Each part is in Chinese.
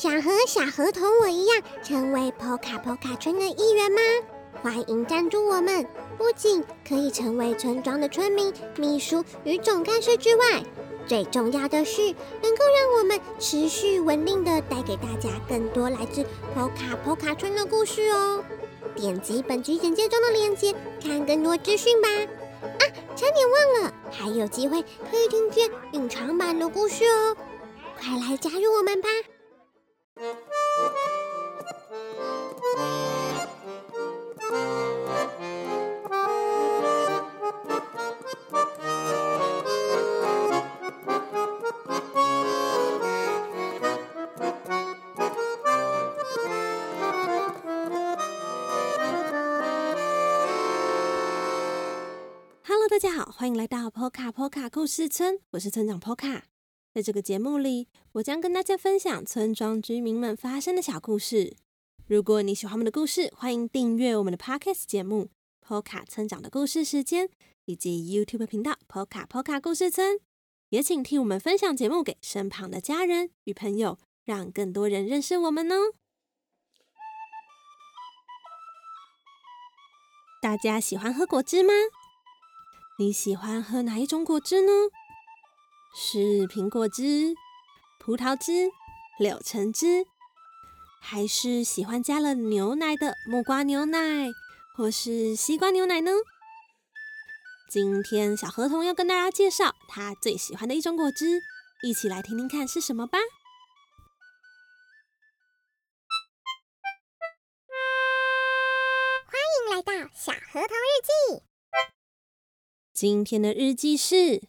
想和小河童我一样成为 Poka Poka 村的一员吗？欢迎赞助我们！不仅可以成为村庄的村民、秘书与总干事之外，最重要的是能够让我们持续稳定的带给大家更多来自 Poka Poka 村的故事哦。点击本集简介中的链接，看更多资讯吧！啊，差点忘了，还有机会可以听见隐藏版的故事哦！快来加入我们吧大家好，欢迎来到 Poka Poka 故事村，我是村长 Poka。在这个节目里，我将跟大家分享村庄居民们发生的小故事。如果你喜欢我们的故事，欢迎订阅我们的 Podcast 节目《Poka 村长的故事时间》，以及 YouTube 频道 Poka Poka 故事村。也请替我们分享节目给身旁的家人与朋友，让更多人认识我们哦。大家喜欢喝果汁吗？你喜欢喝哪一种果汁呢？是苹果汁、葡萄汁、柳橙汁，还是喜欢加了牛奶的木瓜牛奶，或是西瓜牛奶呢？今天小河童要跟大家介绍他最喜欢的一种果汁，一起来听听看是什么吧。欢迎来到小河童日记。今天的日记是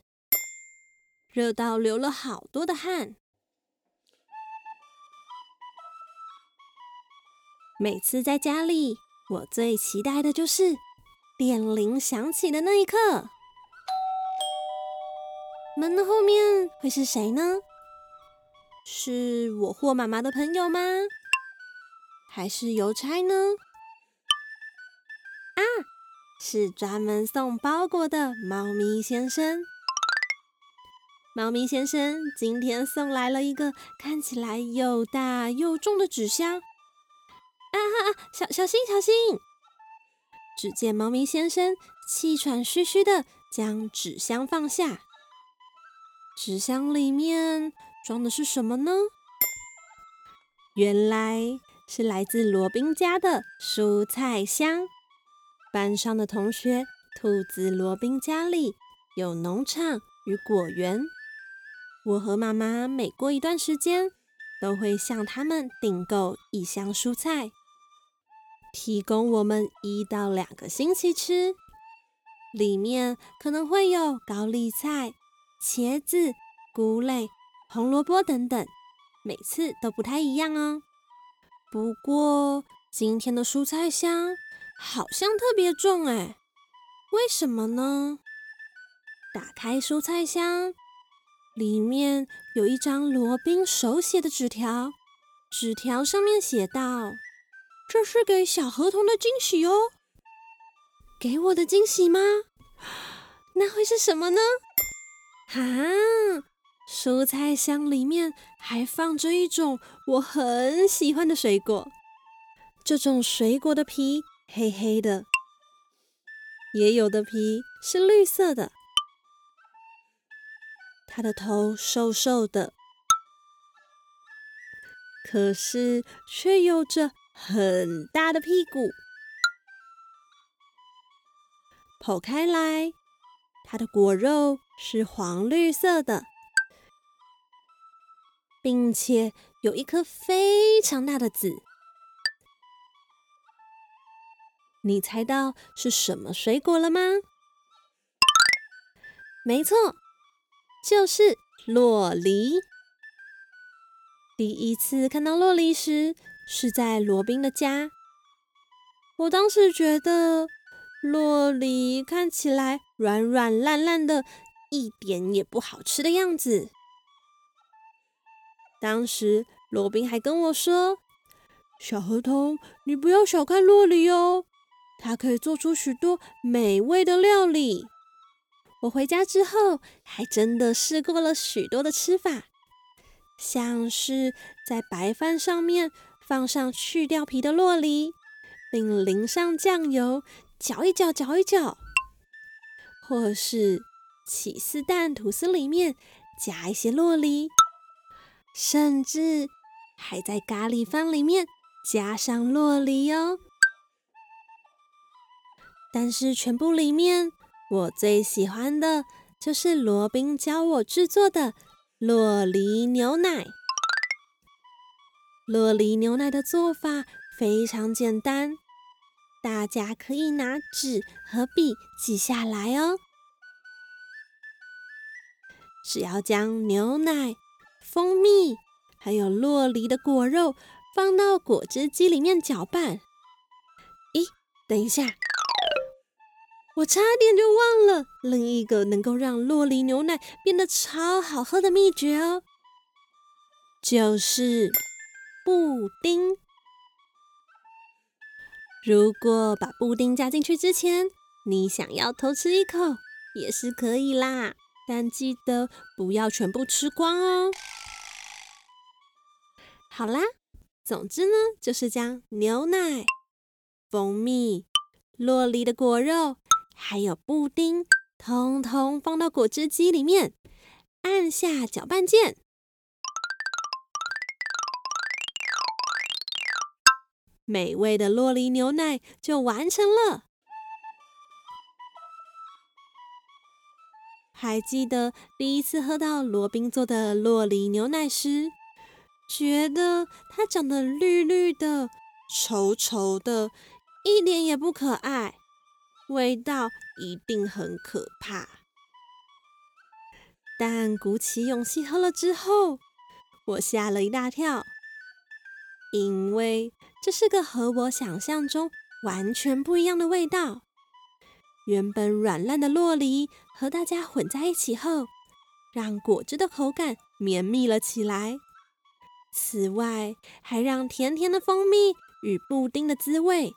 热到流了好多的汗。每次在家里，我最期待的就是电铃响起的那一刻。门的后面会是谁呢？是我或妈妈的朋友吗？还是邮差呢？啊！是专门送包裹的猫咪先生。猫咪先生今天送来了一个看起来又大又重的纸箱。啊啊！小小心小心！只见猫咪先生气喘吁吁的将纸箱放下。纸箱里面装的是什么呢？原来是来自罗宾家的蔬菜箱。班上的同学，兔子罗宾家里有农场与果园。我和妈妈每过一段时间，都会向他们订购一箱蔬菜，提供我们一到两个星期吃。里面可能会有高丽菜。茄子、菇类、红萝卜等等，每次都不太一样哦。不过今天的蔬菜箱好像特别重哎，为什么呢？打开蔬菜箱，里面有一张罗宾手写的纸条，纸条上面写道：“这是给小河童的惊喜哦。”给我的惊喜吗？那会是什么呢？啊！蔬菜箱里面还放着一种我很喜欢的水果，这种水果的皮黑黑的，也有的皮是绿色的。它的头瘦瘦的，可是却有着很大的屁股。剖开来。它的果肉是黄绿色的，并且有一颗非常大的籽。你猜到是什么水果了吗？没错，就是洛梨。第一次看到洛梨时，是在罗宾的家。我当时觉得。洛梨看起来软软烂烂的，一点也不好吃的样子。当时罗宾还跟我说：“小河童，你不要小看洛梨哦，它可以做出许多美味的料理。”我回家之后，还真的试过了许多的吃法，像是在白饭上面放上去掉皮的洛梨，并淋上酱油，搅一搅，搅一搅。或是起司蛋吐司里面加一些洛梨，甚至还在咖喱饭里面加上洛梨哦。但是全部里面，我最喜欢的就是罗宾教我制作的洛梨牛奶。洛梨牛奶的做法非常简单，大家可以拿纸和笔记下来哦。只要将牛奶、蜂蜜还有洛梨的果肉放到果汁机里面搅拌。咦，等一下，我差点就忘了另一个能够让洛梨牛奶变得超好喝的秘诀哦，就是布丁。如果把布丁加进去之前，你想要偷吃一口也是可以啦。但记得不要全部吃光哦。好啦，总之呢，就是将牛奶、蜂蜜、洛梨的果肉，还有布丁，通通放到果汁机里面，按下搅拌键，美味的洛梨牛奶就完成了。还记得第一次喝到罗宾做的洛梨牛奶时，觉得它长得绿绿的、稠稠的，一点也不可爱，味道一定很可怕。但鼓起勇气喝了之后，我吓了一大跳，因为这是个和我想象中完全不一样的味道。原本软烂的洛梨和大家混在一起后，让果汁的口感绵密了起来。此外，还让甜甜的蜂蜜与布丁的滋味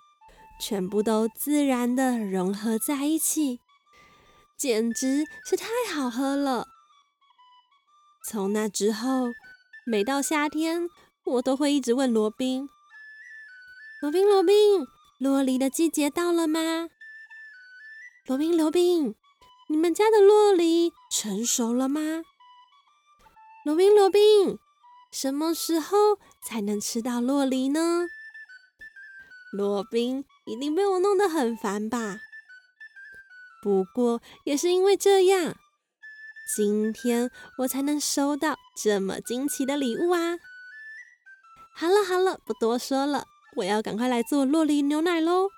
全部都自然的融合在一起，简直是太好喝了。从那之后，每到夏天，我都会一直问罗宾：“罗宾，罗宾，洛梨的季节到了吗？”罗宾，罗宾，你们家的洛梨成熟了吗？罗宾，罗宾，什么时候才能吃到洛梨呢？罗宾一定被我弄得很烦吧？不过也是因为这样，今天我才能收到这么惊奇的礼物啊！好了好了，不多说了，我要赶快来做洛梨牛奶喽！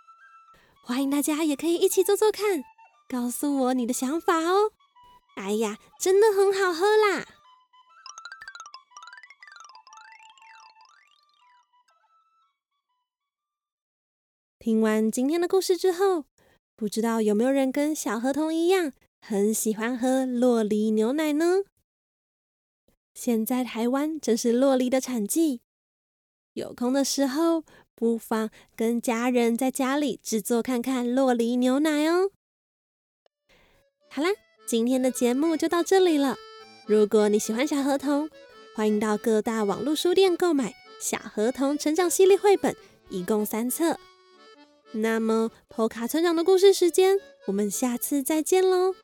欢迎大家也可以一起做做看，告诉我你的想法哦。哎呀，真的很好喝啦！听完今天的故事之后，不知道有没有人跟小河童一样，很喜欢喝洛梨牛奶呢？现在台湾正是洛梨的产季，有空的时候。不妨跟家人在家里制作看看洛梨牛奶哦。好啦，今天的节目就到这里了。如果你喜欢小河童，欢迎到各大网络书店购买《小河童成长系列绘本》，一共三册。那么，破卡成长的故事时间，我们下次再见喽。